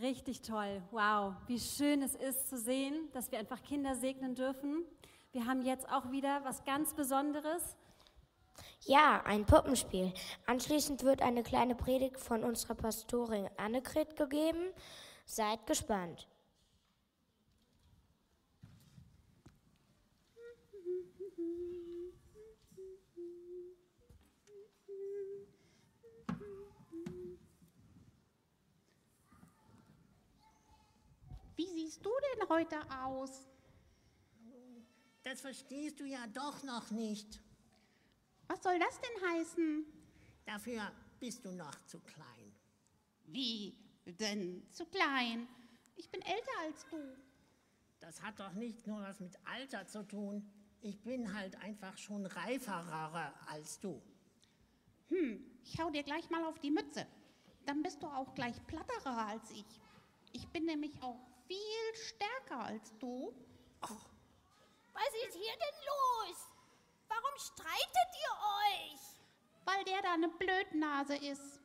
Richtig toll. Wow, wie schön es ist zu sehen, dass wir einfach Kinder segnen dürfen. Wir haben jetzt auch wieder was ganz Besonderes. Ja, ein Puppenspiel. Anschließend wird eine kleine Predigt von unserer Pastorin Annegret gegeben. Seid gespannt. Wie siehst du denn heute aus? Das verstehst du ja doch noch nicht. Was soll das denn heißen? Dafür bist du noch zu klein. Wie denn zu klein? Ich bin älter als du. Das hat doch nicht nur was mit Alter zu tun. Ich bin halt einfach schon reiferer als du. Hm, ich hau dir gleich mal auf die Mütze. Dann bist du auch gleich platterer als ich. Ich bin nämlich auch viel stärker als du. Was ist hier denn los? Warum streitet ihr euch? Weil der da eine Blödnase ist.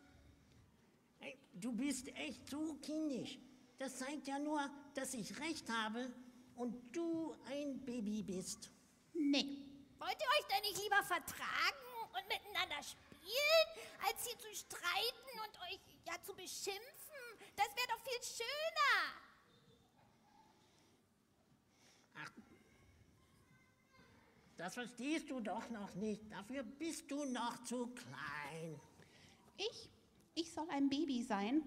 Hey, du bist echt zu kindisch. Das zeigt ja nur, dass ich recht habe und du ein Baby bist. Nee, Wollt ihr euch denn nicht lieber vertragen und miteinander spielen, als hier zu streiten und euch ja zu beschimpfen? Das wäre doch viel schöner. Das verstehst du doch noch nicht. Dafür bist du noch zu klein. ich, ich soll ein Baby sein.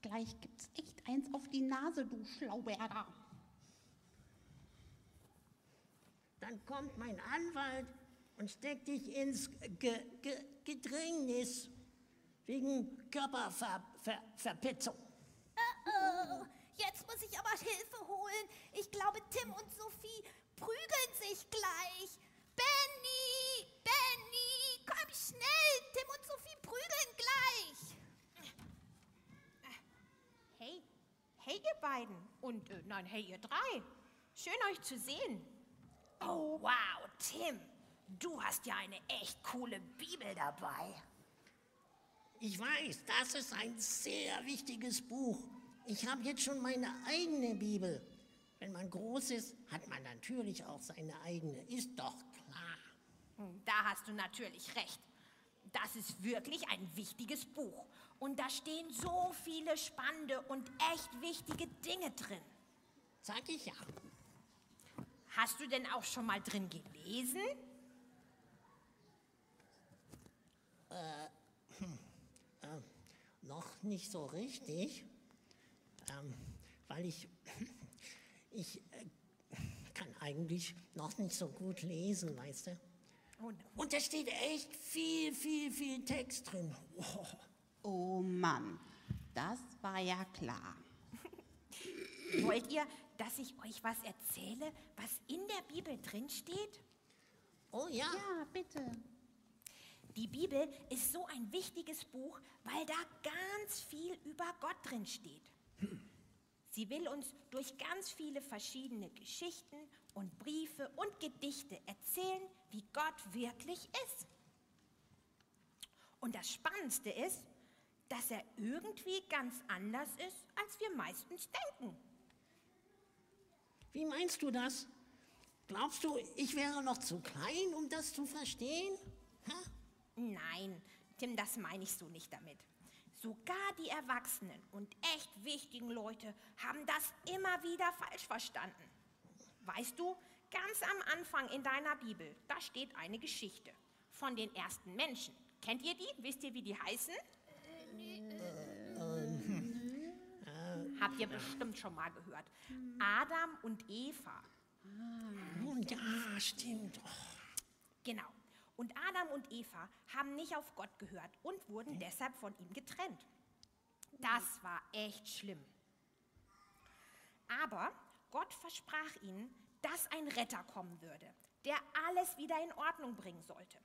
Gleich gibt's echt eins auf die Nase, du Schlauberger. Dann kommt mein Anwalt und steckt dich ins Ge Ge Gedrängnis wegen Körperverpetzung. Oh, jetzt muss ich aber Hilfe holen. Ich glaube, Tim und Sophie prügeln sich gleich. Benny, Benny, komm schnell. Tim und Sophie prügeln gleich. Hey, hey ihr beiden und äh, nein, hey ihr drei. Schön euch zu sehen. Oh, wow, Tim, du hast ja eine echt coole Bibel dabei. Ich weiß, das ist ein sehr wichtiges Buch. Ich habe jetzt schon meine eigene Bibel. Wenn man groß ist, hat man natürlich auch seine eigene. Ist doch klar. Hm, Da hast du natürlich recht. Das ist wirklich ein wichtiges Buch. Und da stehen so viele spannende und echt wichtige Dinge drin. Sag ich ja. Hast du denn auch schon mal drin gelesen? Noch nicht so richtig, ähm, weil ich, ich äh, kann eigentlich noch nicht so gut lesen, weißt du. Und Und da steht echt viel, viel, viel Text drin. Oh, Oh Mann, das war ja klar. wollt ihr, dass ich euch was erzähle, was in der Bibel drin steht? oh ja, Ja, bitte. Die Bibel ist so ein wichtiges Buch, weil da ganz viel über Gott drin steht. Sie will uns durch ganz viele verschiedene Geschichten und Briefe und Gedichte erzählen, wie Gott wirklich ist. Und das Spannendste ist, dass er irgendwie ganz anders ist, als wir meistens denken. wie meinst du das? Glaubst du, ich wäre noch zu klein, um das zu verstehen? Ha? Nein, Tim, das meine ich so nicht damit. Sogar die Erwachsenen und echt wichtigen Leute haben das immer wieder falsch verstanden. Weißt du, ganz am Anfang in deiner Bibel, da steht eine Geschichte von den ersten Menschen. Kennt ihr die? Wisst ihr, wie die heißen? Habt ihr bestimmt schon mal gehört. Adam und Eva. Oh, ja, stimmt. Genau. Und Adam und Eva haben nicht auf Gott gehört und wurden deshalb von ihm getrennt. Das war echt schlimm. Aber Gott versprach ihnen, dass ein Retter kommen würde, der alles wieder in Ordnung bringen sollte.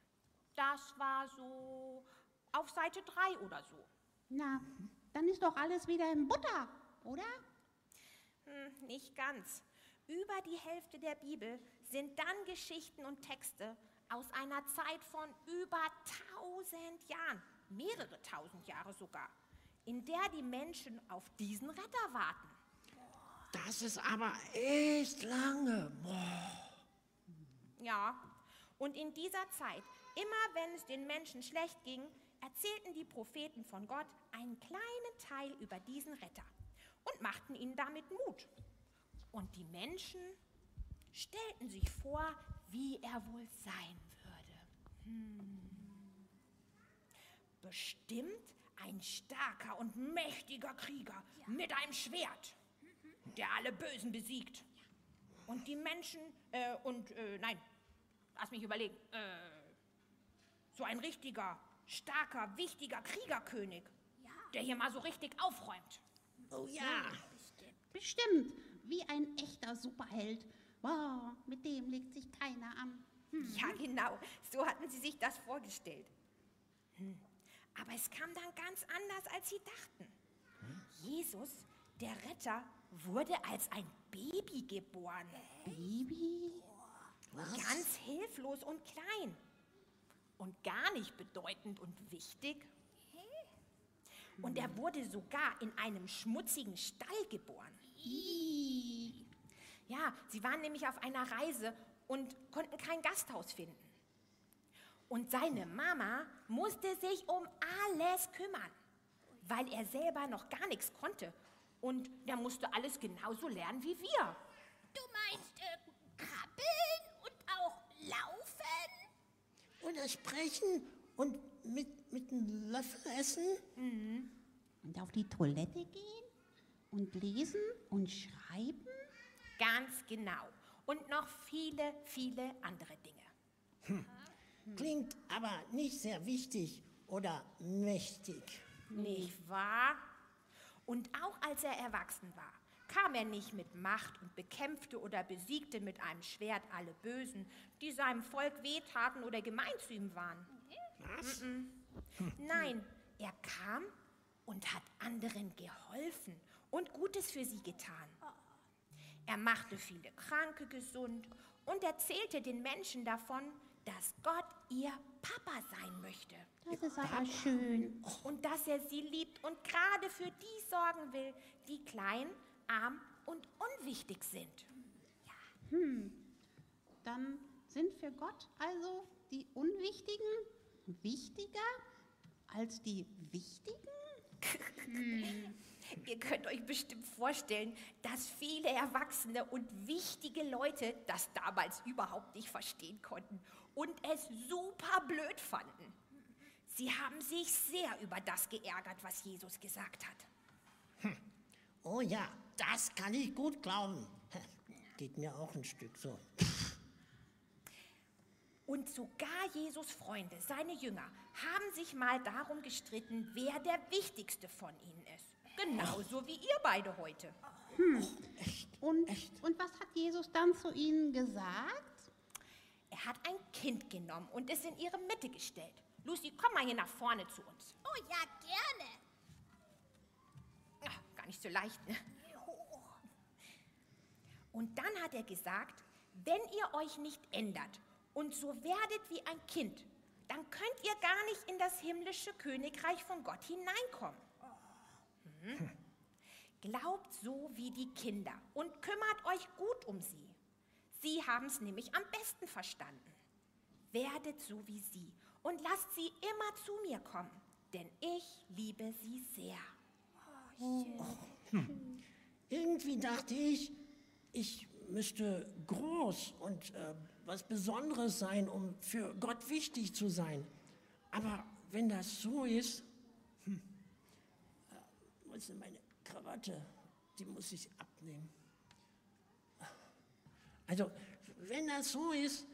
Das war so auf Seite 3 oder so. Na, dann ist doch alles wieder in Butter, oder? Hm, nicht ganz. Über die Hälfte der Bibel sind dann Geschichten und Texte aus einer Zeit von über tausend Jahren, mehrere tausend Jahre sogar. in der die Menschen auf diesen Retter warten. Das ist aber echt lange. Boah. Ja, und in dieser Zeit, immer wenn es den Menschen schlecht ging, erzählten die Propheten von Gott einen kleinen Teil über diesen Retter und machten ihnen damit Mut. Und die Menschen stellten sich vor, wie er wohl sein würde. Hm. Bestimmt ein starker und mächtiger Krieger mit einem Schwert, der alle Bösen besiegt. Und die Menschen, äh, und, äh, nein, lass mich überlegen, äh, so ein richtiger, starker, wichtiger Kriegerkönig, der hier mal so richtig aufräumt. Oh ja. Bestimmt, wie ein echter Superheld. Wow, mit dem legt sich keiner an. Ja, genau, so hatten sie sich das vorgestellt. Hm. Aber es kam dann ganz anders, als sie dachten. Jesus, der Retter, wurde als ein Baby geboren. Baby? Ganz hilflos und klein. Und gar nicht bedeutend und wichtig. Und er wurde sogar in einem schmutzigen Stall geboren. Ja, sie waren nämlich auf einer Reise und konnten kein Gasthaus finden. Und seine Mama musste sich um alles kümmern, weil er selber noch gar nichts konnte. Und der musste alles genauso lernen wie wir. Du meinst äh, krabbeln und auch laufen? Oder sprechen und mit, mit einem Löffel essen? Und auf die Toilette gehen? Und lesen und schreiben? Ganz genau. Und noch viele, viele andere Dinge. Klingt aber nicht sehr wichtig oder mächtig. Nicht wahr? Und auch als er erwachsen war, kam er nicht mit Macht und bekämpfte oder besiegte mit einem Schwert alle Bösen, die seinem Volk wehtaten oder gemein zu ihm waren. Was? Nein, er kam und hat anderen geholfen und Gutes für sie getan. Er machte viele Kranke gesund und erzählte den Menschen davon, dass Gott ihr Papa sein möchte Das ist aber schön. und dass er sie liebt und gerade für die sorgen will, die klein, arm und unwichtig sind. Dann sind für Gott also die Unwichtigen wichtiger als die Wichtigen? Ihr könnt euch bestimmt vorstellen, dass viele erwachsene und wichtige Leute das damals überhaupt nicht verstehen konnten und es super blöd fanden. Sie haben sich sehr über das geärgert, was Jesus gesagt hat. Oh ja, das kann ich gut glauben. Geht mir auch ein Stück so. Und sogar Jesus Freunde, seine Jünger, haben sich mal darum gestritten, wer der wichtigste von ihnen ist. Genauso wie ihr beide heute. Und, und was hat Jesus dann zu ihnen gesagt? Er hat ein Kind genommen und es in ihre Mitte gestellt. Lucy, komm mal hier nach vorne zu uns. Oh ja, gerne. Ach, gar nicht so leicht, ne? Und dann hat er gesagt, wenn ihr euch nicht ändert und so werdet wie ein Kind, dann könnt ihr gar nicht in das himmlische Königreich von Gott hineinkommen. Glaubt so wie die Kinder und kümmert euch gut um sie. Sie haben es nämlich am besten verstanden. Werdet so wie sie und lasst sie immer zu mir kommen, denn ich liebe sie sehr. Irgendwie dachte ich, ich müsste groß und äh, was Besonderes sein, um für Gott wichtig zu sein. Aber wenn das so ist, hm, äh, wo ist denn meine Krawatte? Die muss ich abnehmen. Also, wenn das so ist,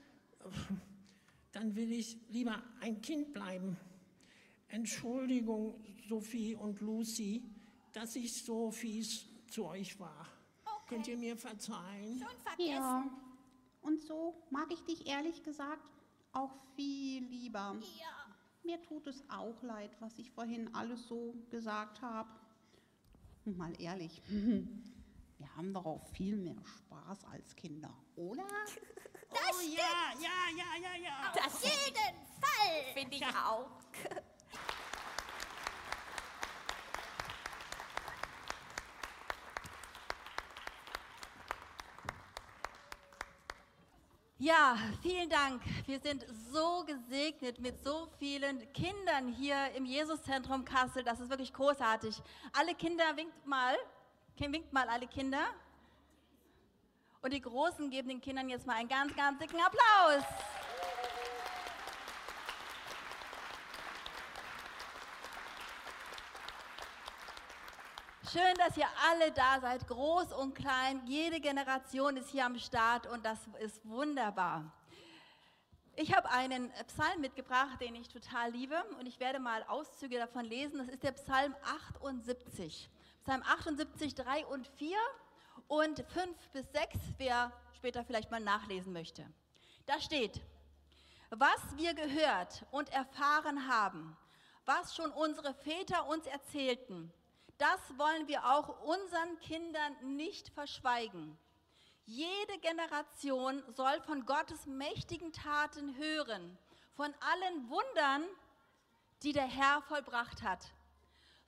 dann will ich lieber ein Kind bleiben. Entschuldigung, Sophie und Lucy, dass ich so fies zu euch war. Könnt ihr mir verzeihen? Schon vergessen. Ja. Und so mag ich dich ehrlich gesagt auch viel lieber. Ja. Mir tut es auch leid, was ich vorhin alles so gesagt habe. Mal ehrlich, wir haben doch auch viel mehr Spaß als Kinder, oder? oh ja, ja, ja, ja, ja. Auf jeden Fall. Finde ich auch. Ja, vielen Dank. Wir sind so gesegnet mit so vielen Kindern hier im Jesuszentrum Kassel. Das ist wirklich großartig. Alle Kinder winkt mal. Winkt mal alle Kinder. Und die Großen geben den Kindern jetzt mal einen ganz, ganz dicken Applaus. Schön, dass ihr alle da seid, groß und klein. Jede Generation ist hier am Start und das ist wunderbar. Ich habe einen Psalm mitgebracht, den ich total liebe und ich werde mal Auszüge davon lesen. Das ist der Psalm 78. Psalm 78, 3 und 4 und 5 bis 6, wer später vielleicht mal nachlesen möchte. Da steht, was wir gehört und erfahren haben, was schon unsere Väter uns erzählten, das wollen wir auch unseren Kindern nicht verschweigen. Jede Generation soll von Gottes mächtigen Taten hören, von allen Wundern, die der Herr vollbracht hat.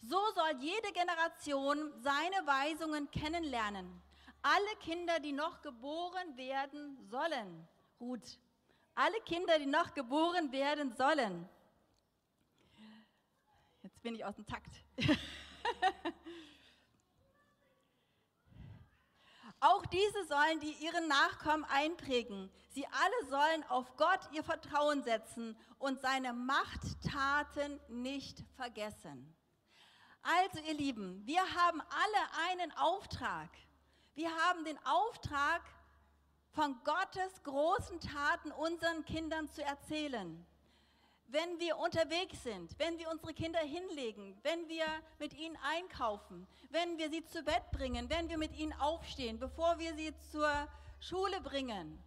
So soll jede Generation seine Weisungen kennenlernen. Alle Kinder, die noch geboren werden sollen. Ruth. Alle Kinder, die noch geboren werden sollen. Jetzt bin ich aus dem Takt. Auch diese sollen die ihren Nachkommen einprägen. Sie alle sollen auf Gott ihr Vertrauen setzen und seine Machttaten nicht vergessen. Also ihr Lieben, wir haben alle einen Auftrag. Wir haben den Auftrag, von Gottes großen Taten unseren Kindern zu erzählen wenn wir unterwegs sind, wenn wir unsere Kinder hinlegen, wenn wir mit ihnen einkaufen, wenn wir sie zu Bett bringen, wenn wir mit ihnen aufstehen, bevor wir sie zur Schule bringen.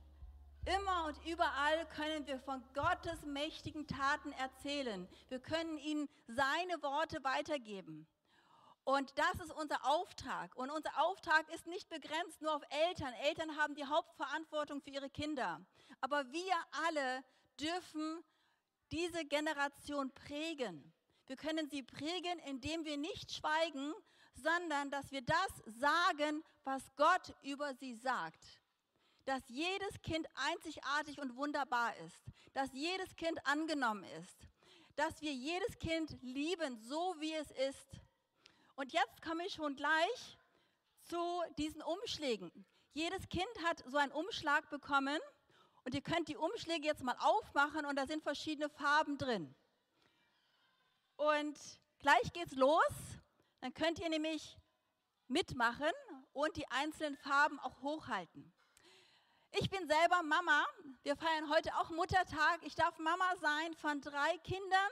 Immer und überall können wir von Gottes mächtigen Taten erzählen. Wir können ihnen seine Worte weitergeben. Und das ist unser Auftrag. Und unser Auftrag ist nicht begrenzt nur auf Eltern. Eltern haben die Hauptverantwortung für ihre Kinder. Aber wir alle dürfen diese Generation prägen. Wir können sie prägen, indem wir nicht schweigen, sondern dass wir das sagen, was Gott über sie sagt. Dass jedes Kind einzigartig und wunderbar ist. Dass jedes Kind angenommen ist. Dass wir jedes Kind lieben, so wie es ist. Und jetzt komme ich schon gleich zu diesen Umschlägen. Jedes Kind hat so einen Umschlag bekommen und ihr könnt die Umschläge jetzt mal aufmachen und da sind verschiedene Farben drin. Und gleich geht's los. Dann könnt ihr nämlich mitmachen und die einzelnen Farben auch hochhalten. Ich bin selber Mama. Wir feiern heute auch Muttertag. Ich darf Mama sein von drei Kindern.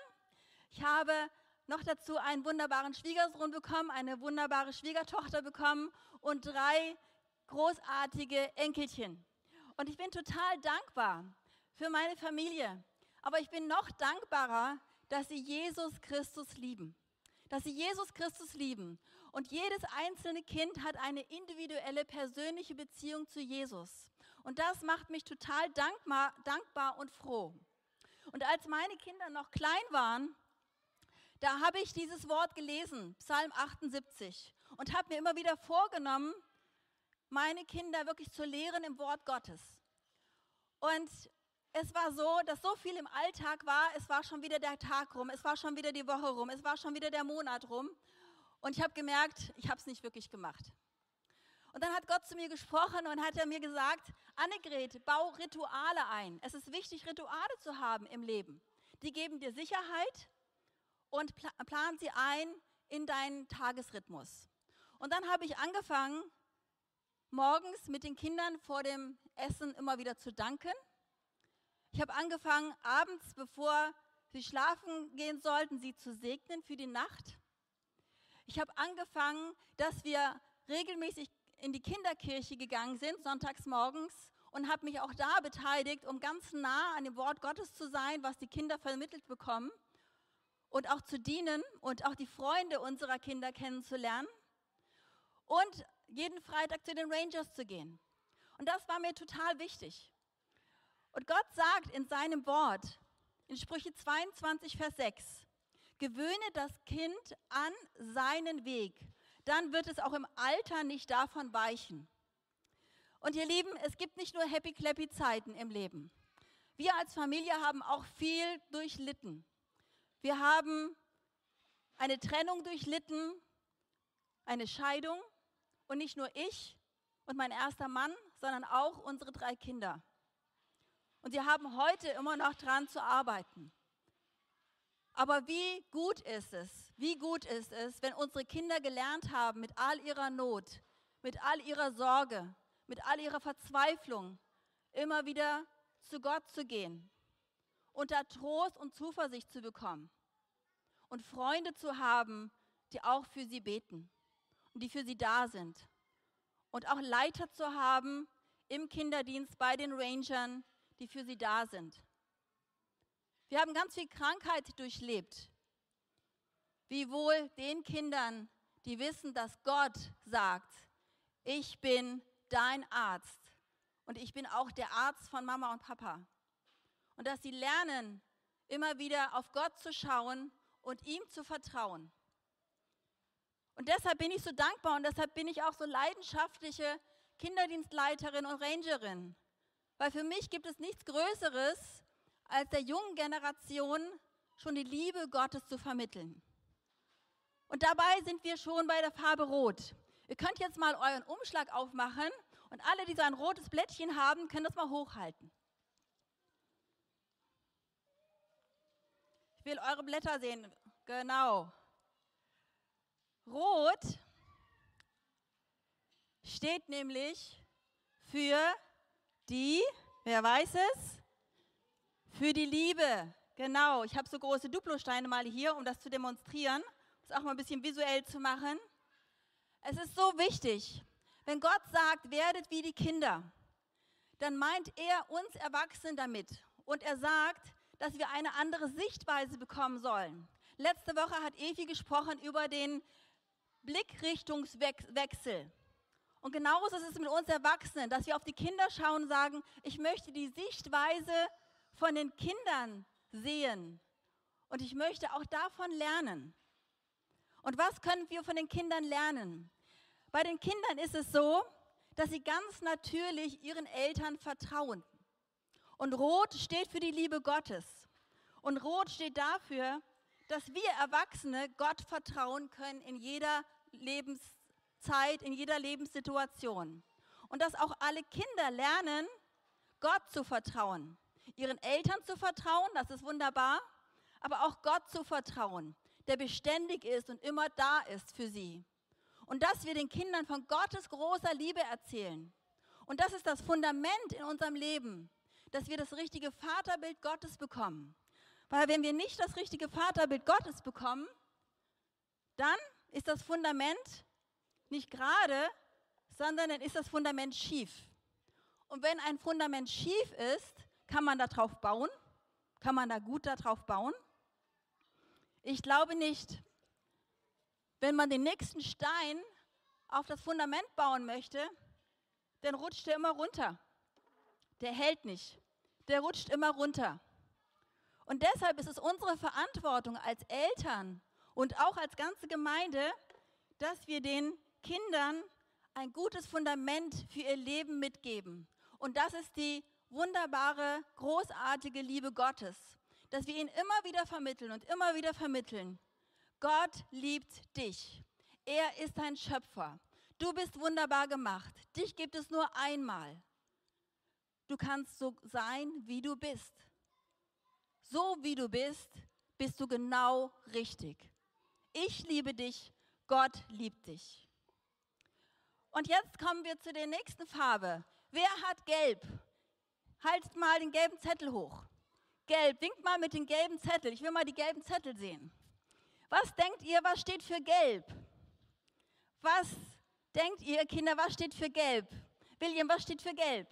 Ich habe noch dazu einen wunderbaren Schwiegersohn bekommen, eine wunderbare Schwiegertochter bekommen und drei großartige Enkelchen. Und ich bin total dankbar für meine Familie. Aber ich bin noch dankbarer, dass sie Jesus Christus lieben. Dass sie Jesus Christus lieben. Und jedes einzelne Kind hat eine individuelle, persönliche Beziehung zu Jesus. Und das macht mich total dankbar, dankbar und froh. Und als meine Kinder noch klein waren, da habe ich dieses Wort gelesen, Psalm 78, und habe mir immer wieder vorgenommen, meine Kinder wirklich zu lehren im Wort Gottes. Und es war so, dass so viel im Alltag war, es war schon wieder der Tag rum, es war schon wieder die Woche rum, es war schon wieder der Monat rum. Und ich habe gemerkt, ich habe es nicht wirklich gemacht. Und dann hat Gott zu mir gesprochen und hat er mir gesagt, Annegret, bau Rituale ein. Es ist wichtig, Rituale zu haben im Leben. Die geben dir Sicherheit und plan sie ein in deinen Tagesrhythmus. Und dann habe ich angefangen, morgens mit den Kindern vor dem Essen immer wieder zu danken. Ich habe angefangen, abends, bevor sie schlafen gehen sollten, sie zu segnen für die Nacht. Ich habe angefangen, dass wir regelmäßig in die Kinderkirche gegangen sind, sonntags morgens, und habe mich auch da beteiligt, um ganz nah an dem Wort Gottes zu sein, was die Kinder vermittelt bekommen und auch zu dienen und auch die Freunde unserer Kinder kennenzulernen. Und jeden Freitag zu den Rangers zu gehen. Und das war mir total wichtig. Und Gott sagt in seinem Wort, in Sprüche 22, Vers 6, gewöhne das Kind an seinen Weg, dann wird es auch im Alter nicht davon weichen. Und ihr Lieben, es gibt nicht nur happy-clappy Zeiten im Leben. Wir als Familie haben auch viel durchlitten. Wir haben eine Trennung durchlitten, eine Scheidung und nicht nur ich und mein erster Mann, sondern auch unsere drei Kinder. Und sie haben heute immer noch dran zu arbeiten. Aber wie gut ist es, wie gut ist es, wenn unsere Kinder gelernt haben, mit all ihrer Not, mit all ihrer Sorge, mit all ihrer Verzweiflung immer wieder zu Gott zu gehen und da Trost und Zuversicht zu bekommen und Freunde zu haben, die auch für sie beten die für sie da sind und auch Leiter zu haben im Kinderdienst bei den Rangern, die für sie da sind. Wir haben ganz viel Krankheit durchlebt. Wie wohl den Kindern, die wissen, dass Gott sagt, ich bin dein Arzt und ich bin auch der Arzt von Mama und Papa. Und dass sie lernen, immer wieder auf Gott zu schauen und ihm zu vertrauen. Und deshalb bin ich so dankbar und deshalb bin ich auch so leidenschaftliche Kinderdienstleiterin und Rangerin. Weil für mich gibt es nichts Größeres, als der jungen Generation schon die Liebe Gottes zu vermitteln. Und dabei sind wir schon bei der Farbe Rot. Ihr könnt jetzt mal euren Umschlag aufmachen und alle, die so ein rotes Blättchen haben, können das mal hochhalten. Ich will eure Blätter sehen. Genau. Rot steht nämlich für die, wer weiß es? Für die Liebe. Genau. Ich habe so große Duplosteine mal hier, um das zu demonstrieren, um es auch mal ein bisschen visuell zu machen. Es ist so wichtig, wenn Gott sagt, werdet wie die Kinder, dann meint er uns Erwachsenen damit. Und er sagt, dass wir eine andere Sichtweise bekommen sollen. Letzte Woche hat Evi gesprochen über den Blickrichtungswechsel. Und genauso ist es mit uns Erwachsenen, dass wir auf die Kinder schauen und sagen, ich möchte die Sichtweise von den Kindern sehen. Und ich möchte auch davon lernen. Und was können wir von den Kindern lernen? Bei den Kindern ist es so, dass sie ganz natürlich ihren Eltern vertrauen. Und Rot steht für die Liebe Gottes. Und Rot steht dafür, dass wir Erwachsene Gott vertrauen können in jeder Lebenszeit, in jeder Lebenssituation. Und dass auch alle Kinder lernen, Gott zu vertrauen. Ihren Eltern zu vertrauen, das ist wunderbar, aber auch Gott zu vertrauen, der beständig ist und immer da ist für sie. Und dass wir den Kindern von Gottes großer Liebe erzählen. Und das ist das Fundament in unserem Leben, dass wir das richtige Vaterbild Gottes bekommen. Weil wenn wir nicht das richtige Vaterbild Gottes bekommen, dann ist das Fundament nicht gerade, sondern dann ist das Fundament schief. Und wenn ein Fundament schief ist, kann man darauf bauen? Kann man da gut darauf bauen? Ich glaube nicht. Wenn man den nächsten Stein auf das Fundament bauen möchte, dann rutscht der immer runter. Der hält nicht. Der rutscht immer runter. Und deshalb ist es unsere Verantwortung als Eltern und auch als ganze Gemeinde, dass wir den Kindern ein gutes Fundament für ihr Leben mitgeben. Und das ist die wunderbare, großartige Liebe Gottes, dass wir ihnen immer wieder vermitteln und immer wieder vermitteln. Gott liebt dich. Er ist dein Schöpfer. Du bist wunderbar gemacht. Dich gibt es nur einmal. Du kannst so sein, wie du bist. So wie du bist, bist du genau richtig. Ich liebe dich, Gott liebt dich. Und jetzt kommen wir zu der nächsten Farbe. Wer hat gelb? Haltet mal den gelben Zettel hoch. Gelb, winkt mal mit dem gelben Zettel. Ich will mal die gelben Zettel sehen. Was denkt ihr, was steht für gelb? Was denkt ihr, Kinder, was steht für gelb? William, was steht für gelb?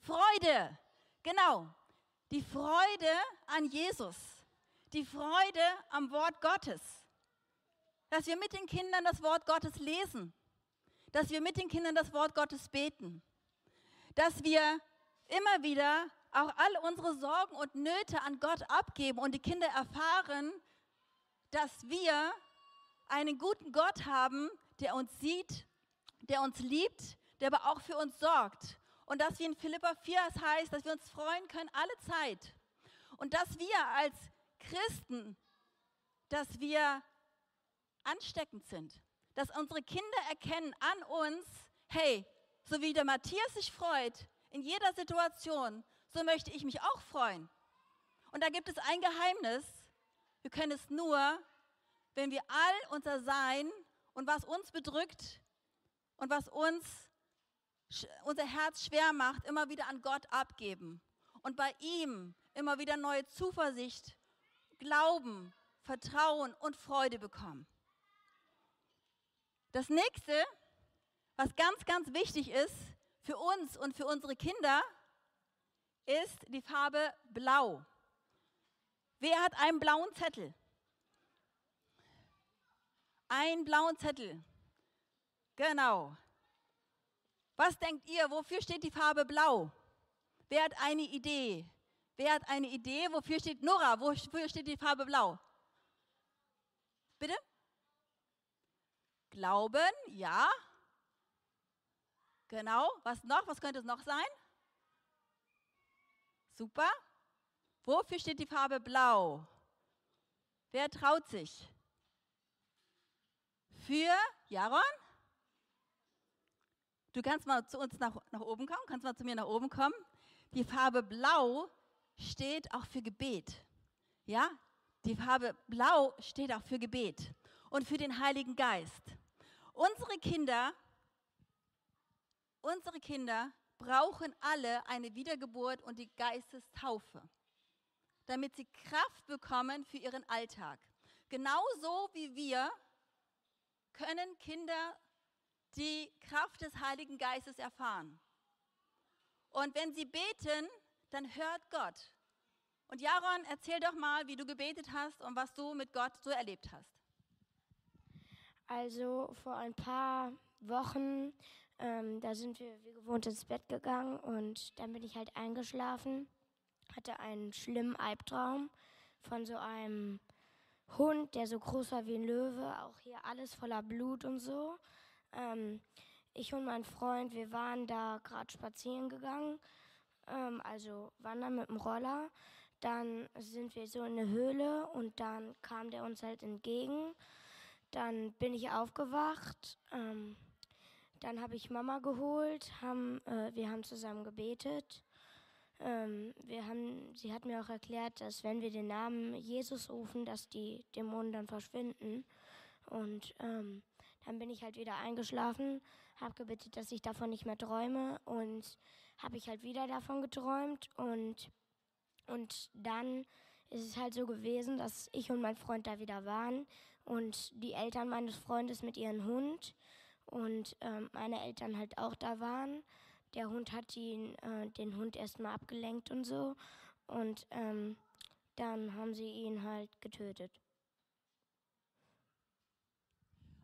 Freude. Genau. Die Freude an Jesus. Die Freude am Wort Gottes. Dass wir mit den Kindern das Wort Gottes lesen. Dass wir mit den Kindern das Wort Gottes beten. Dass wir immer wieder auch all unsere Sorgen und Nöte an Gott abgeben und die Kinder erfahren, dass wir einen guten Gott haben, der uns sieht, der uns liebt, der aber auch für uns sorgt. Und dass wir in Philippa 4 es heißt, dass wir uns freuen können alle Zeit. Und dass wir als Christen, dass wir ansteckend sind. Dass unsere Kinder erkennen an uns, hey, so wie der Matthias sich freut in jeder Situation, so möchte ich mich auch freuen. Und da gibt es ein Geheimnis. Wir können es nur, wenn wir all unser Sein und was uns bedrückt und was uns unser Herz schwer macht, immer wieder an Gott abgeben und bei ihm immer wieder neue Zuversicht, Glauben, Vertrauen und Freude bekommen. Das nächste, was ganz, ganz wichtig ist für uns und für unsere Kinder, ist die Farbe Blau. Wer hat einen blauen Zettel? Einen blauen Zettel. Genau. Was denkt ihr, wofür steht die Farbe Blau? Wer hat eine Idee? Wer hat eine Idee? Wofür steht Nora? Wofür steht die Farbe Blau? Bitte? Glauben, ja. Genau. Was noch? Was könnte es noch sein? Super. Wofür steht die Farbe Blau? Wer traut sich? Für Jaron? Du kannst mal zu uns nach, nach oben kommen, kannst mal zu mir nach oben kommen. Die Farbe Blau steht auch für Gebet. Ja? Die Farbe Blau steht auch für Gebet und für den Heiligen Geist. Unsere Kinder, unsere Kinder brauchen alle eine Wiedergeburt und die Geistestaufe, damit sie Kraft bekommen für ihren Alltag. Genauso wie wir können Kinder die Kraft des Heiligen Geistes erfahren. Und wenn sie beten, dann hört Gott. Und Jaron, erzähl doch mal, wie du gebetet hast und was du mit Gott so erlebt hast. Also vor ein paar Wochen, ähm, da sind wir wie gewohnt ins Bett gegangen und dann bin ich halt eingeschlafen, hatte einen schlimmen Albtraum von so einem Hund, der so groß war wie ein Löwe, auch hier alles voller Blut und so. Ähm, ich und mein Freund, wir waren da gerade spazieren gegangen, ähm, also wandern mit dem Roller. Dann sind wir so in eine Höhle und dann kam der uns halt entgegen. Dann bin ich aufgewacht. Ähm, dann habe ich Mama geholt. Haben, äh, wir haben zusammen gebetet. Ähm, wir haben, sie hat mir auch erklärt, dass wenn wir den Namen Jesus rufen, dass die Dämonen dann verschwinden. Und ähm, dann bin ich halt wieder eingeschlafen, habe gebetet, dass ich davon nicht mehr träume und habe ich halt wieder davon geträumt und und dann ist es halt so gewesen, dass ich und mein Freund da wieder waren und die Eltern meines Freundes mit ihrem Hund und ähm, meine Eltern halt auch da waren. Der Hund hat ihn, äh, den Hund erstmal abgelenkt und so und ähm, dann haben sie ihn halt getötet.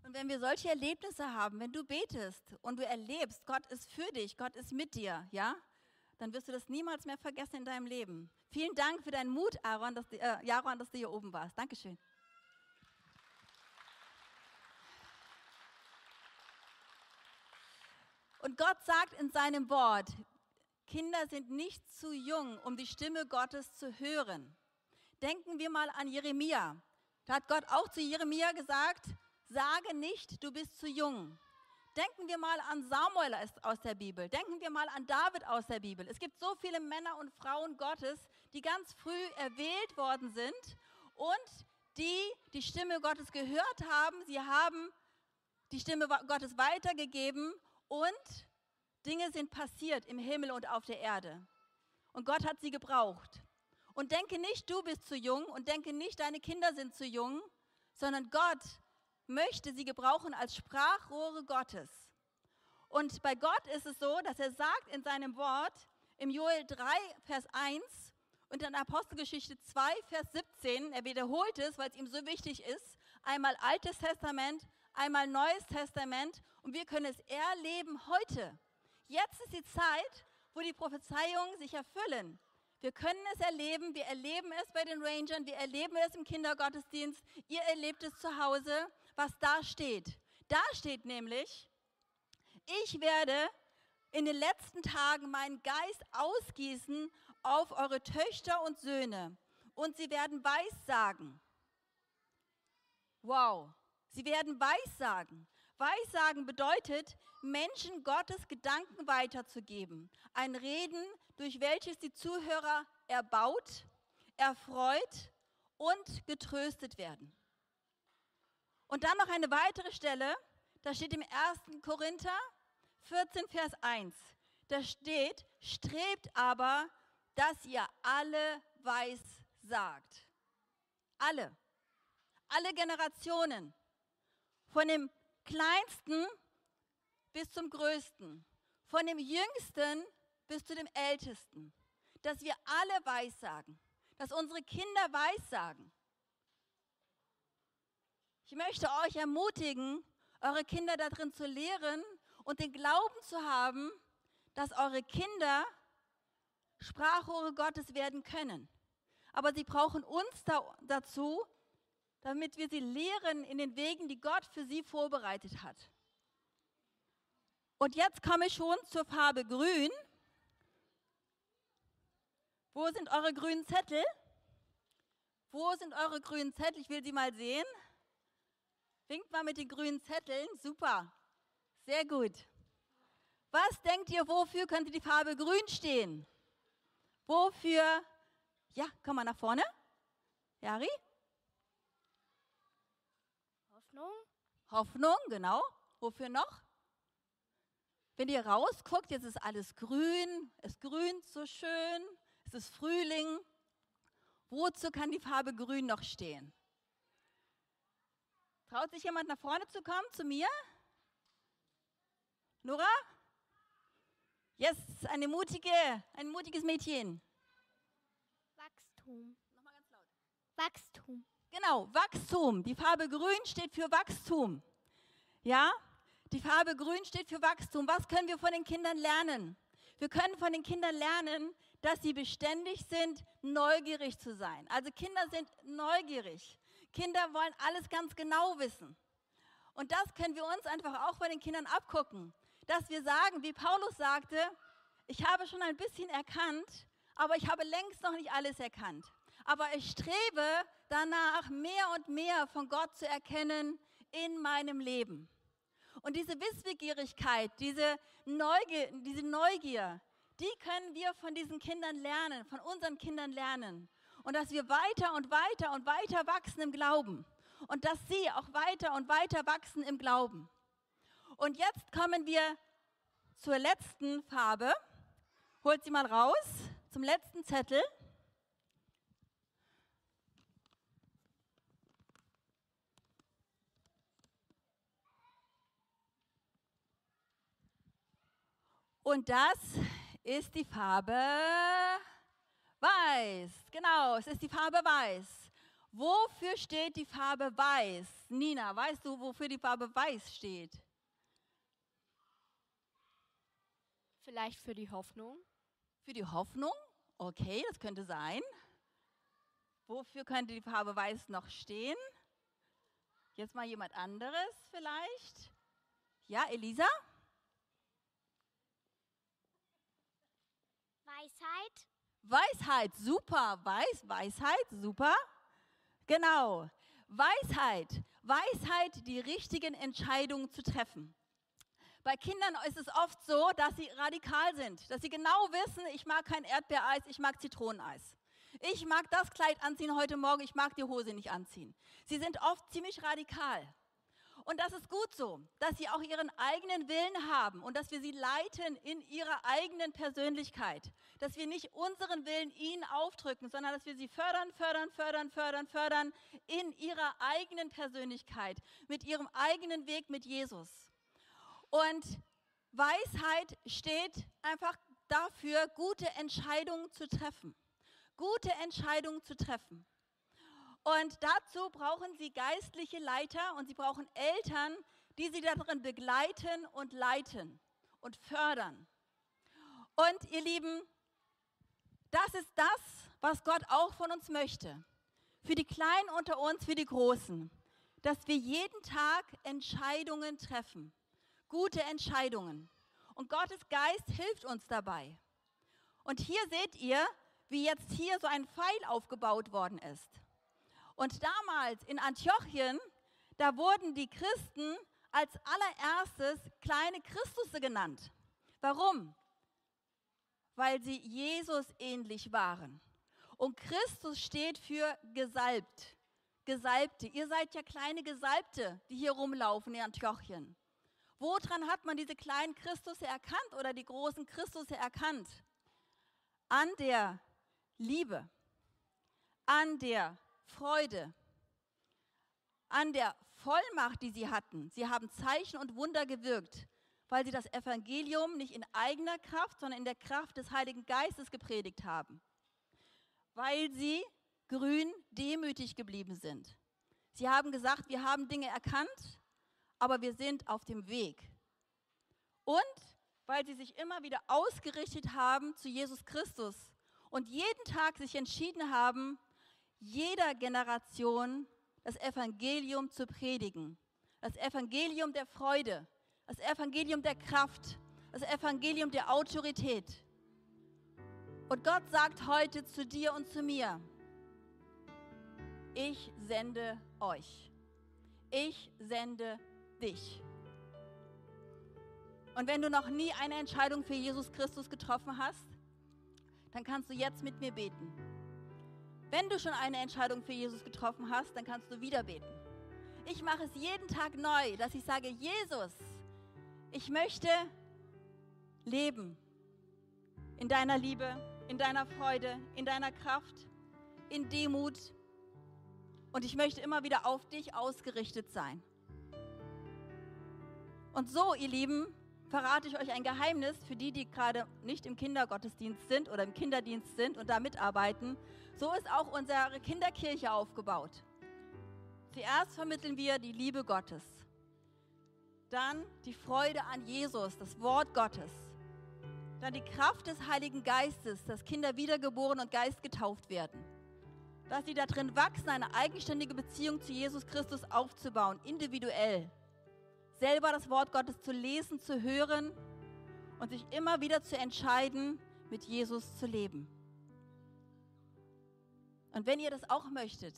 Und wenn wir solche Erlebnisse haben, wenn du betest und du erlebst, Gott ist für dich, Gott ist mit dir, ja, dann wirst du das niemals mehr vergessen in deinem Leben. Vielen Dank für deinen Mut, Aaron, dass, äh, Jaron, dass du hier oben warst. Dankeschön. Und Gott sagt in seinem Wort, Kinder sind nicht zu jung, um die Stimme Gottes zu hören. Denken wir mal an Jeremia. Da hat Gott auch zu Jeremia gesagt, Sage nicht, du bist zu jung. Denken wir mal an Samuel aus der Bibel. Denken wir mal an David aus der Bibel. Es gibt so viele Männer und Frauen Gottes, die ganz früh erwählt worden sind und die die Stimme Gottes gehört haben. Sie haben die Stimme Gottes weitergegeben und Dinge sind passiert im Himmel und auf der Erde. Und Gott hat sie gebraucht. Und denke nicht, du bist zu jung und denke nicht, deine Kinder sind zu jung, sondern Gott möchte sie gebrauchen als Sprachrohre Gottes. Und bei Gott ist es so, dass er sagt in seinem Wort im Joel 3, Vers 1 und in Apostelgeschichte 2, Vers 17, er wiederholt es, weil es ihm so wichtig ist, einmal Altes Testament, einmal Neues Testament und wir können es erleben heute. Jetzt ist die Zeit, wo die Prophezeiungen sich erfüllen. Wir können es erleben, wir erleben es bei den Rangern, wir erleben es im Kindergottesdienst, ihr erlebt es zu Hause was da steht. Da steht nämlich, ich werde in den letzten Tagen meinen Geist ausgießen auf eure Töchter und Söhne und sie werden Weissagen. Wow, sie werden Weissagen. Weissagen bedeutet, Menschen Gottes Gedanken weiterzugeben. Ein Reden, durch welches die Zuhörer erbaut, erfreut und getröstet werden. Und dann noch eine weitere Stelle, da steht im 1. Korinther 14, Vers 1. Da steht, strebt aber, dass ihr alle weiß sagt. Alle. Alle Generationen. Von dem Kleinsten bis zum Größten. Von dem Jüngsten bis zu dem Ältesten. Dass wir alle weissagen. Dass unsere Kinder weissagen. Ich möchte euch ermutigen, eure Kinder darin zu lehren und den Glauben zu haben, dass eure Kinder Sprachrohre Gottes werden können. Aber sie brauchen uns da, dazu, damit wir sie lehren in den Wegen, die Gott für sie vorbereitet hat. Und jetzt komme ich schon zur Farbe Grün. Wo sind eure grünen Zettel? Wo sind eure grünen Zettel? Ich will sie mal sehen. Winkt mal mit den grünen Zetteln. Super. Sehr gut. Was denkt ihr, wofür könnte die Farbe grün stehen? Wofür? Ja, komm mal nach vorne. Jari? Hoffnung? Hoffnung, genau. Wofür noch? Wenn ihr rausguckt, jetzt ist alles grün, es grünt so schön, es ist Frühling. Wozu kann die Farbe grün noch stehen? Traut sich jemand nach vorne zu kommen, zu mir? Nora? Yes, eine mutige, ein mutiges Mädchen. Wachstum. Nochmal ganz laut. Wachstum. Genau, Wachstum. Die Farbe grün steht für Wachstum. Ja? Die Farbe grün steht für Wachstum. Was können wir von den Kindern lernen? Wir können von den Kindern lernen, dass sie beständig sind, neugierig zu sein. Also Kinder sind neugierig. Kinder wollen alles ganz genau wissen. Und das können wir uns einfach auch bei den Kindern abgucken, dass wir sagen, wie Paulus sagte, ich habe schon ein bisschen erkannt, aber ich habe längst noch nicht alles erkannt. Aber ich strebe danach, mehr und mehr von Gott zu erkennen in meinem Leben. Und diese Wissbegierigkeit, diese Neugier, diese Neugier, die können wir von diesen Kindern lernen, von unseren Kindern lernen und dass wir weiter und weiter und weiter wachsen im Glauben und dass sie auch weiter und weiter wachsen im Glauben. Und jetzt kommen wir zur letzten Farbe. Holt sie mal raus, zum letzten Zettel. Und das ist die Farbe Weiß, genau, es ist die Farbe Weiß. Wofür steht die Farbe Weiß? Nina, weißt du, wofür die Farbe Weiß steht? Vielleicht für die Hoffnung. Für die Hoffnung? Okay, das könnte sein. Wofür könnte die Farbe Weiß noch stehen? Jetzt mal jemand anderes vielleicht. Ja, Elisa? Weisheit. Weisheit, super. Weiß, Weisheit, super. Genau. Weisheit. Weisheit, die richtigen Entscheidungen zu treffen. Bei Kindern ist es oft so, dass sie radikal sind, dass sie genau wissen, ich mag kein Erdbeereis, ich mag Zitroneneis. Ich mag das Kleid anziehen heute Morgen, ich mag die Hose nicht anziehen. Sie sind oft ziemlich radikal. Und das ist gut so, dass sie auch ihren eigenen Willen haben und dass wir sie leiten in ihrer eigenen Persönlichkeit. Dass wir nicht unseren Willen ihnen aufdrücken, sondern dass wir sie fördern, fördern, fördern, fördern, fördern in ihrer eigenen Persönlichkeit, mit ihrem eigenen Weg mit Jesus. Und Weisheit steht einfach dafür, gute Entscheidungen zu treffen. Gute Entscheidungen zu treffen. Und dazu brauchen sie geistliche Leiter und sie brauchen Eltern, die sie darin begleiten und leiten und fördern. Und ihr Lieben, das ist das, was Gott auch von uns möchte. Für die Kleinen unter uns, für die Großen. Dass wir jeden Tag Entscheidungen treffen. Gute Entscheidungen. Und Gottes Geist hilft uns dabei. Und hier seht ihr, wie jetzt hier so ein Pfeil aufgebaut worden ist. Und damals in Antiochien, da wurden die Christen als allererstes kleine Christusse genannt. Warum? Weil sie Jesus ähnlich waren. Und Christus steht für gesalbt. Gesalbte. Ihr seid ja kleine Gesalbte, die hier rumlaufen in Antiochien. Woran hat man diese kleinen Christusse erkannt oder die großen Christusse erkannt? An der Liebe, an der Freude, an der Vollmacht, die sie hatten. Sie haben Zeichen und Wunder gewirkt, weil sie das Evangelium nicht in eigener Kraft, sondern in der Kraft des Heiligen Geistes gepredigt haben. Weil sie grün demütig geblieben sind. Sie haben gesagt, wir haben Dinge erkannt, aber wir sind auf dem Weg. Und weil sie sich immer wieder ausgerichtet haben zu Jesus Christus und jeden Tag sich entschieden haben, jeder Generation das Evangelium zu predigen. Das Evangelium der Freude, das Evangelium der Kraft, das Evangelium der Autorität. Und Gott sagt heute zu dir und zu mir, ich sende euch. Ich sende dich. Und wenn du noch nie eine Entscheidung für Jesus Christus getroffen hast, dann kannst du jetzt mit mir beten. Wenn du schon eine Entscheidung für Jesus getroffen hast, dann kannst du wieder beten. Ich mache es jeden Tag neu, dass ich sage, Jesus, ich möchte leben in deiner Liebe, in deiner Freude, in deiner Kraft, in Demut. Und ich möchte immer wieder auf dich ausgerichtet sein. Und so, ihr Lieben, verrate ich euch ein Geheimnis für die, die gerade nicht im Kindergottesdienst sind oder im Kinderdienst sind und da mitarbeiten. So ist auch unsere Kinderkirche aufgebaut. Zuerst vermitteln wir die Liebe Gottes, dann die Freude an Jesus, das Wort Gottes, dann die Kraft des Heiligen Geistes, dass Kinder wiedergeboren und geistgetauft werden, dass sie darin wachsen, eine eigenständige Beziehung zu Jesus Christus aufzubauen, individuell selber das Wort Gottes zu lesen, zu hören und sich immer wieder zu entscheiden, mit Jesus zu leben. Und wenn ihr das auch möchtet,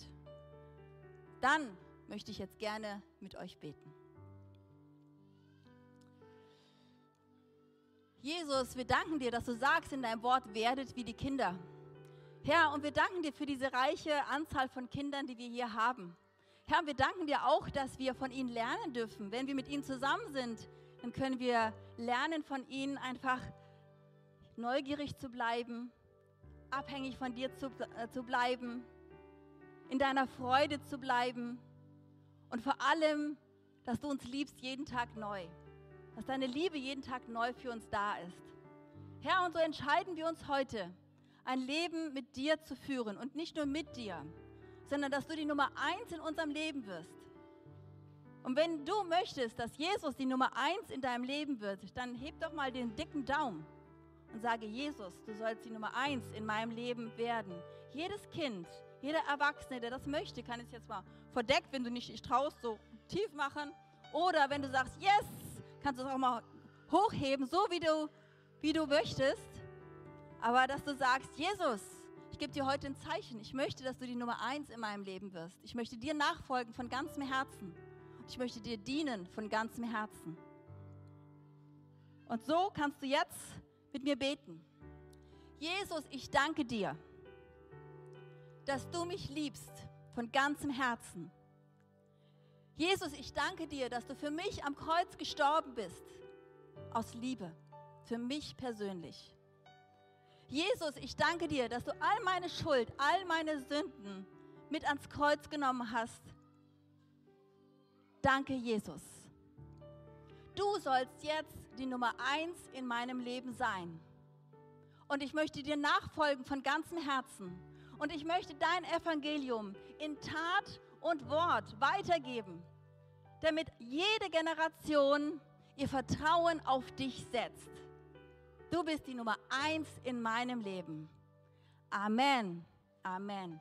dann möchte ich jetzt gerne mit euch beten. Jesus, wir danken dir, dass du sagst in deinem Wort, werdet wie die Kinder. Herr, und wir danken dir für diese reiche Anzahl von Kindern, die wir hier haben. Herr, wir danken dir auch, dass wir von ihnen lernen dürfen. Wenn wir mit ihnen zusammen sind, dann können wir lernen von ihnen einfach neugierig zu bleiben, abhängig von dir zu, äh, zu bleiben, in deiner Freude zu bleiben und vor allem, dass du uns liebst jeden Tag neu, dass deine Liebe jeden Tag neu für uns da ist. Herr, und so entscheiden wir uns heute, ein Leben mit dir zu führen und nicht nur mit dir, sondern dass du die Nummer eins in unserem Leben wirst. Und wenn du möchtest, dass Jesus die Nummer eins in deinem Leben wird, dann heb doch mal den dicken Daumen und sage, Jesus, du sollst die Nummer eins in meinem Leben werden. Jedes Kind, jeder Erwachsene, der das möchte, kann es jetzt mal verdeckt, wenn du nicht dich traust, so tief machen. Oder wenn du sagst, yes, kannst du es auch mal hochheben, so wie du, wie du möchtest. Aber dass du sagst, Jesus, ich gebe dir heute ein Zeichen. Ich möchte, dass du die Nummer eins in meinem Leben wirst. Ich möchte dir nachfolgen von ganzem Herzen. Ich möchte dir dienen von ganzem Herzen. Und so kannst du jetzt mit mir beten. Jesus, ich danke dir, dass du mich liebst von ganzem Herzen. Jesus, ich danke dir, dass du für mich am Kreuz gestorben bist, aus Liebe, für mich persönlich. Jesus, ich danke dir, dass du all meine Schuld, all meine Sünden mit ans Kreuz genommen hast. Danke, Jesus. Du sollst jetzt die Nummer eins in meinem Leben sein. Und ich möchte dir nachfolgen von ganzem Herzen. Und ich möchte dein Evangelium in Tat und Wort weitergeben, damit jede Generation ihr Vertrauen auf dich setzt. Du bist die Nummer eins in meinem Leben. Amen. Amen.